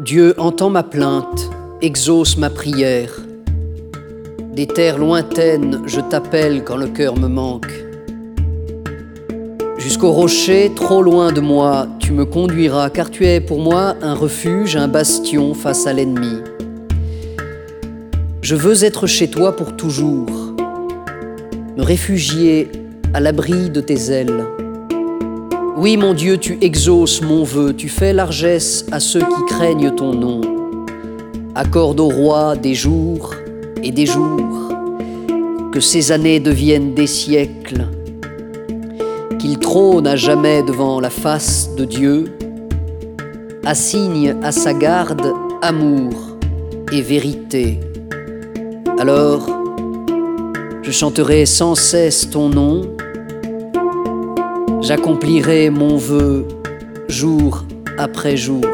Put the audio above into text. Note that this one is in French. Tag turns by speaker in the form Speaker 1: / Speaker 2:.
Speaker 1: Dieu entend ma plainte, exauce ma prière. Des terres lointaines, je t'appelle quand le cœur me manque. Jusqu'au rocher, trop loin de moi, tu me conduiras, car tu es pour moi un refuge, un bastion face à l'ennemi. Je veux être chez toi pour toujours, me réfugier à l'abri de tes ailes. Oui, mon Dieu, tu exauces mon vœu, tu fais largesse à ceux qui craignent ton nom. Accorde au roi des jours et des jours, que ces années deviennent des siècles, qu'il trône à jamais devant la face de Dieu, assigne à sa garde amour et vérité. Alors, je chanterai sans cesse ton nom, j'accomplirai mon vœu jour après jour.